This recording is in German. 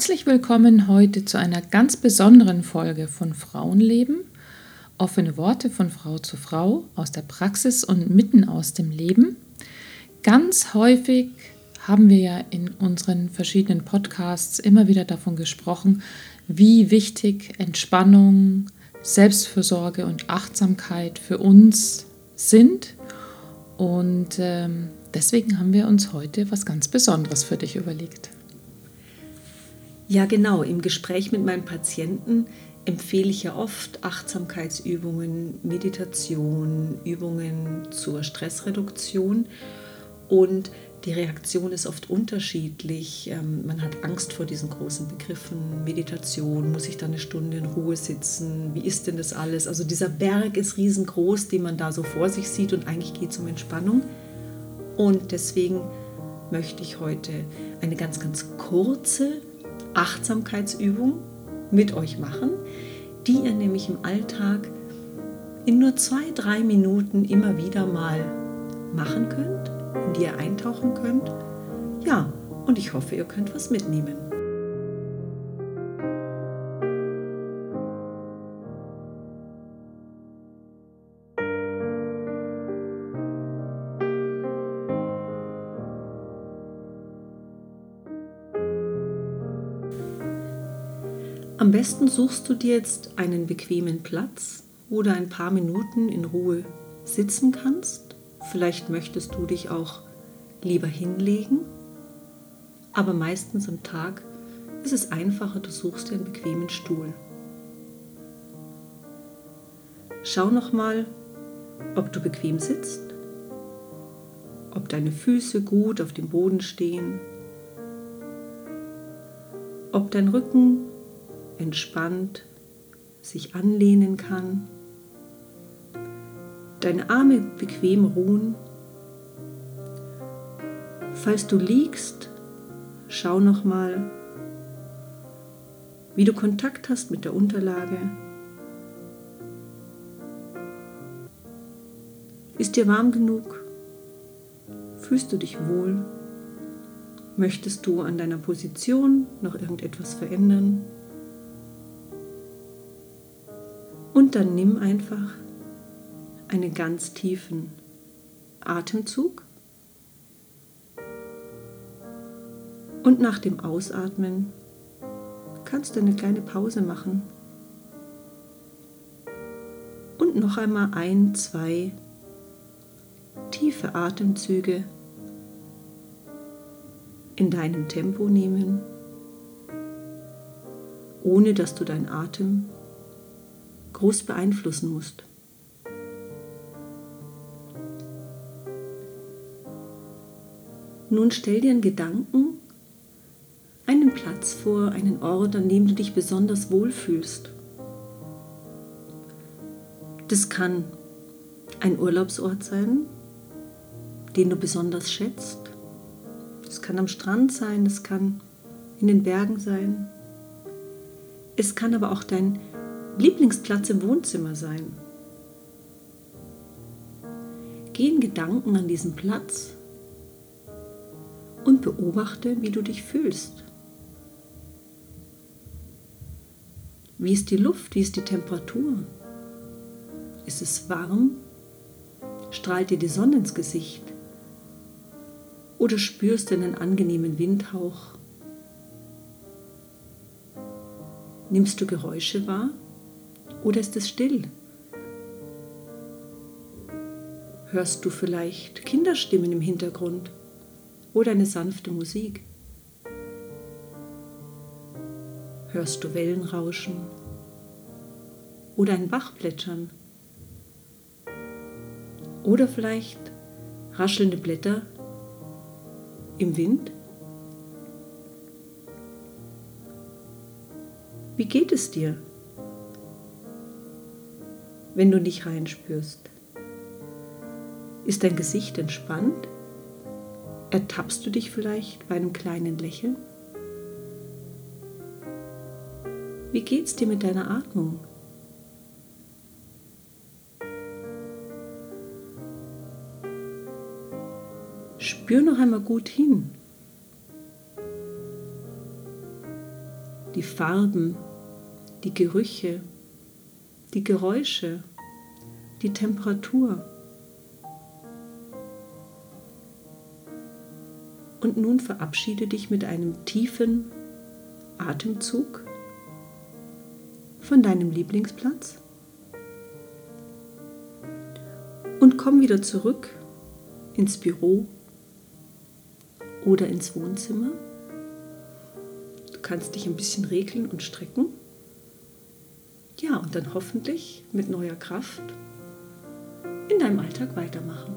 Herzlich willkommen heute zu einer ganz besonderen Folge von Frauenleben. Offene Worte von Frau zu Frau aus der Praxis und mitten aus dem Leben. Ganz häufig haben wir ja in unseren verschiedenen Podcasts immer wieder davon gesprochen, wie wichtig Entspannung, Selbstfürsorge und Achtsamkeit für uns sind. Und ähm, deswegen haben wir uns heute was ganz Besonderes für dich überlegt. Ja, genau. Im Gespräch mit meinen Patienten empfehle ich ja oft Achtsamkeitsübungen, Meditation, Übungen zur Stressreduktion. Und die Reaktion ist oft unterschiedlich. Ähm, man hat Angst vor diesen großen Begriffen. Meditation, muss ich da eine Stunde in Ruhe sitzen? Wie ist denn das alles? Also dieser Berg ist riesengroß, den man da so vor sich sieht und eigentlich geht es um Entspannung. Und deswegen möchte ich heute eine ganz, ganz kurze Achtsamkeitsübung mit euch machen, die ihr nämlich im Alltag in nur zwei, drei Minuten immer wieder mal machen könnt, in die ihr eintauchen könnt. Ja, und ich hoffe, ihr könnt was mitnehmen. Am besten suchst du dir jetzt einen bequemen Platz, wo du ein paar Minuten in Ruhe sitzen kannst. Vielleicht möchtest du dich auch lieber hinlegen, aber meistens am Tag ist es einfacher, du suchst dir einen bequemen Stuhl. Schau nochmal, ob du bequem sitzt, ob deine Füße gut auf dem Boden stehen, ob dein Rücken entspannt sich anlehnen kann. Deine Arme bequem ruhen. Falls du liegst, schau nochmal, wie du Kontakt hast mit der Unterlage. Ist dir warm genug? Fühlst du dich wohl? Möchtest du an deiner Position noch irgendetwas verändern? Und dann nimm einfach einen ganz tiefen Atemzug. Und nach dem Ausatmen kannst du eine kleine Pause machen. Und noch einmal ein, zwei tiefe Atemzüge in deinem Tempo nehmen, ohne dass du deinen Atem groß beeinflussen musst. Nun stell dir einen Gedanken, einen Platz vor, einen Ort, an dem du dich besonders wohlfühlst. Das kann ein Urlaubsort sein, den du besonders schätzt. Es kann am Strand sein, es kann in den Bergen sein. Es kann aber auch dein Lieblingsplatz im Wohnzimmer sein. Geh in Gedanken an diesen Platz und beobachte, wie du dich fühlst. Wie ist die Luft? Wie ist die Temperatur? Ist es warm? Strahlt dir die Sonne ins Gesicht? Oder spürst du einen angenehmen Windhauch? Nimmst du Geräusche wahr? Oder ist es still? Hörst du vielleicht Kinderstimmen im Hintergrund oder eine sanfte Musik? Hörst du Wellen rauschen oder ein Bach plätschern? Oder vielleicht raschelnde Blätter im Wind? Wie geht es dir? Wenn du nicht reinspürst? Ist dein Gesicht entspannt? Ertappst du dich vielleicht bei einem kleinen Lächeln? Wie geht's dir mit deiner Atmung? Spür noch einmal gut hin. die Farben, die Gerüche, die Geräusche, die Temperatur. Und nun verabschiede dich mit einem tiefen Atemzug von deinem Lieblingsplatz und komm wieder zurück ins Büro oder ins Wohnzimmer. Du kannst dich ein bisschen regeln und strecken. Ja, und dann hoffentlich mit neuer Kraft in deinem Alltag weitermachen.